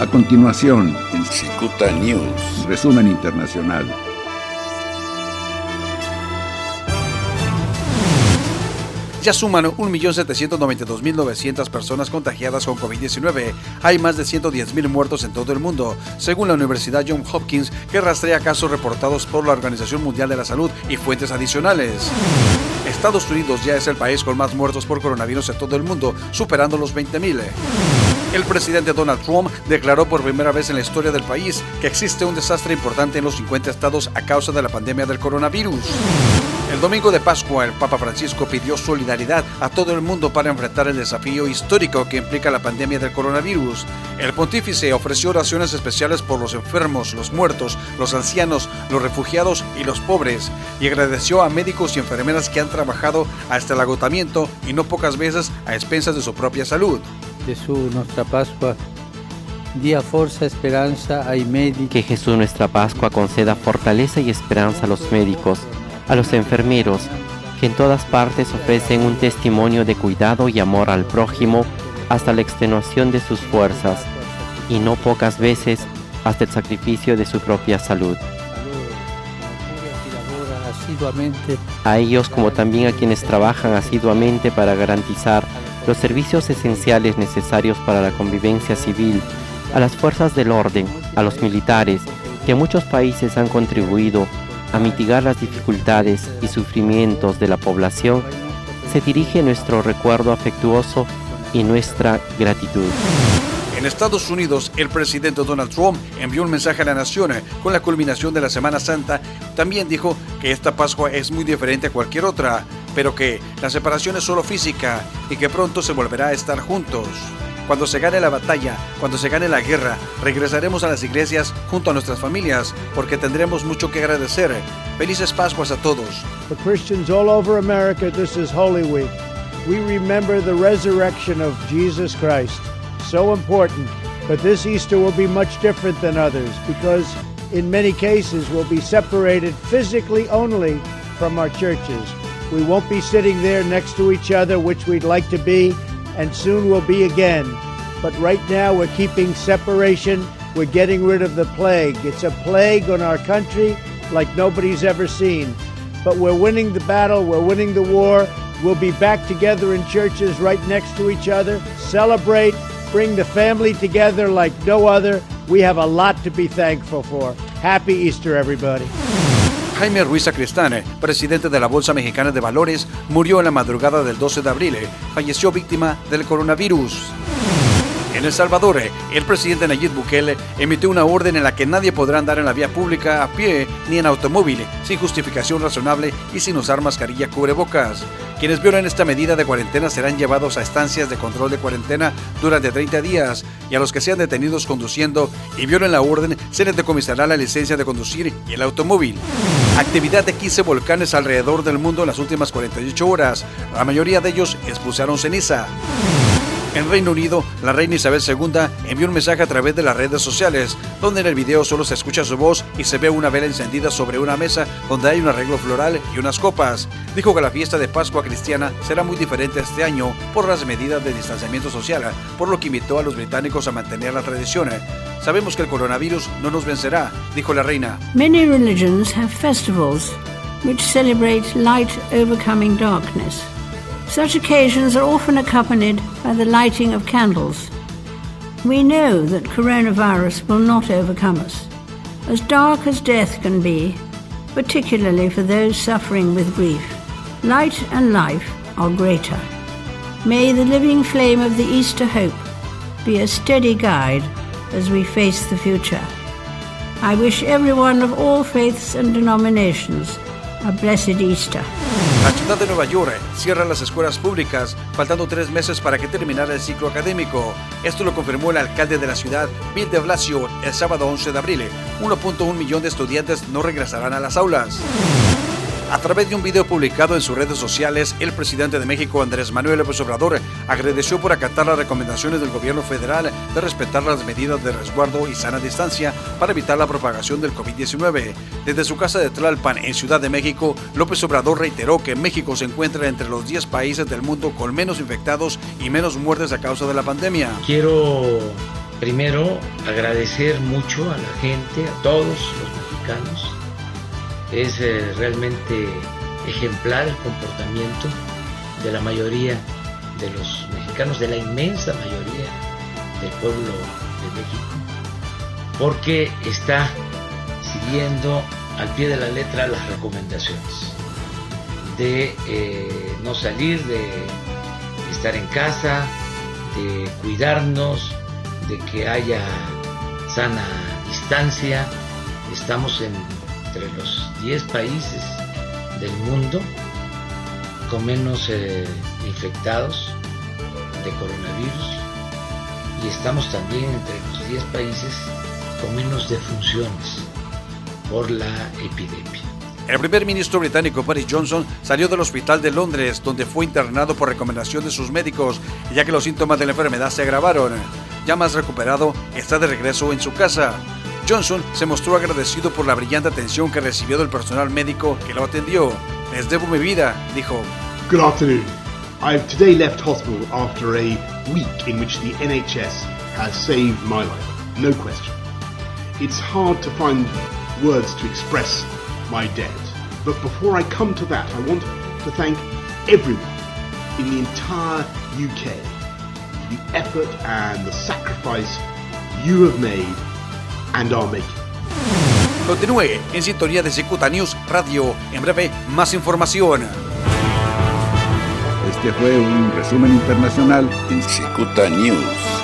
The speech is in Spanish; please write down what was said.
A continuación, en Cicuta News. resumen internacional. Ya suman 1.792.900 personas contagiadas con COVID-19. Hay más de 110.000 muertos en todo el mundo, según la Universidad Johns Hopkins, que rastrea casos reportados por la Organización Mundial de la Salud y fuentes adicionales. Estados Unidos ya es el país con más muertos por coronavirus en todo el mundo, superando los 20.000. El presidente Donald Trump declaró por primera vez en la historia del país que existe un desastre importante en los 50 estados a causa de la pandemia del coronavirus. El domingo de Pascua, el Papa Francisco pidió solidaridad a todo el mundo para enfrentar el desafío histórico que implica la pandemia del coronavirus. El pontífice ofreció oraciones especiales por los enfermos, los muertos, los ancianos, los refugiados y los pobres, y agradeció a médicos y enfermeras que han trabajado hasta el agotamiento y no pocas veces a expensas de su propia salud. Jesús, nuestra Pascua, día fuerza, esperanza ai medici. Que Jesús nuestra Pascua conceda fortaleza y esperanza a los médicos, a los enfermeros, que en todas partes ofrecen un testimonio de cuidado y amor al prójimo hasta la extenuación de sus fuerzas, y no pocas veces hasta el sacrificio de su propia salud. A ellos como también a quienes trabajan asiduamente para garantizar los servicios esenciales necesarios para la convivencia civil, a las fuerzas del orden, a los militares, que muchos países han contribuido a mitigar las dificultades y sufrimientos de la población, se dirige nuestro recuerdo afectuoso y nuestra gratitud. En Estados Unidos, el presidente Donald Trump envió un mensaje a la nación con la culminación de la Semana Santa. También dijo que esta Pascua es muy diferente a cualquier otra, pero que la separación es solo física y que pronto se volverá a estar juntos. Cuando se gane la batalla, cuando se gane la guerra, regresaremos a las iglesias junto a nuestras familias porque tendremos mucho que agradecer. Felices Pascuas a todos. For Christians all over America, this is Holy Week. We remember the resurrection of Jesus Christ. So important. But this Easter will be much different than others because, in many cases, we'll be separated physically only from our churches. We won't be sitting there next to each other, which we'd like to be, and soon we'll be again. But right now, we're keeping separation. We're getting rid of the plague. It's a plague on our country like nobody's ever seen. But we're winning the battle, we're winning the war. We'll be back together in churches right next to each other. Celebrate, bring the family together like no other. We have a lot to be thankful for. Happy Easter, everybody. Jaime Ruiz Sacristán, presidente de la Bolsa Mexicana de Valores, murió en la madrugada del 12 de abril. Falleció víctima del coronavirus. En El Salvador, el presidente Nayib Bukele emitió una orden en la que nadie podrá andar en la vía pública a pie ni en automóvil sin justificación razonable y sin usar mascarilla cubrebocas. Quienes violen esta medida de cuarentena serán llevados a estancias de control de cuarentena durante 30 días y a los que sean detenidos conduciendo y violen la orden se les decomisará la licencia de conducir y el automóvil. Actividad de 15 volcanes alrededor del mundo en las últimas 48 horas. La mayoría de ellos expulsaron ceniza. En Reino Unido, la reina Isabel II envió un mensaje a través de las redes sociales, donde en el video solo se escucha su voz y se ve una vela encendida sobre una mesa donde hay un arreglo floral y unas copas. Dijo que la fiesta de Pascua cristiana será muy diferente este año por las medidas de distanciamiento social, por lo que invitó a los británicos a mantener la tradición. Sabemos que el coronavirus no nos vencerá, dijo la reina. Many religions have festivals which celebrate light overcoming darkness. Such occasions are often accompanied by the lighting of candles. We know that coronavirus will not overcome us. As dark as death can be, particularly for those suffering with grief, light and life are greater. May the living flame of the Easter hope be a steady guide as we face the future. I wish everyone of all faiths and denominations a blessed Easter. La ciudad de Nueva York cierra las escuelas públicas, faltando tres meses para que terminara el ciclo académico. Esto lo confirmó el alcalde de la ciudad, Bill de Blasio, el sábado 11 de abril. 1.1 millón de estudiantes no regresarán a las aulas. A través de un video publicado en sus redes sociales, el presidente de México, Andrés Manuel López Obrador, agradeció por acatar las recomendaciones del gobierno federal de respetar las medidas de resguardo y sana distancia para evitar la propagación del COVID-19. Desde su casa de Tlalpan, en Ciudad de México, López Obrador reiteró que México se encuentra entre los 10 países del mundo con menos infectados y menos muertes a causa de la pandemia. Quiero Primero, agradecer mucho a la gente, a todos los mexicanos. Es eh, realmente ejemplar el comportamiento de la mayoría de los mexicanos, de la inmensa mayoría del pueblo de México, porque está siguiendo al pie de la letra las recomendaciones de eh, no salir, de estar en casa, de cuidarnos, de que haya sana distancia. Estamos entre los 10 países del mundo con menos eh, infectados de coronavirus y estamos también entre los 10 países con menos defunciones por la epidemia. El primer ministro británico Boris Johnson salió del hospital de Londres, donde fue internado por recomendación de sus médicos, ya que los síntomas de la enfermedad se agravaron. Ya más recuperado, está de regreso en su casa. Johnson se mostró agradecido por la brillante atención que recibió del personal médico que lo atendió. Les debo mi vida, dijo. Good afternoon. I've today left hospital after a week in which the NHS has saved my life. No question. It's hard to find words to express my debt. But before I come to that, I want to thank everyone in the entire UK for the effort and the sacrifice you have made and. Continúe en sintonía de Cicuta News Radio. En breve, más información. Este fue un resumen internacional en Cicuta News.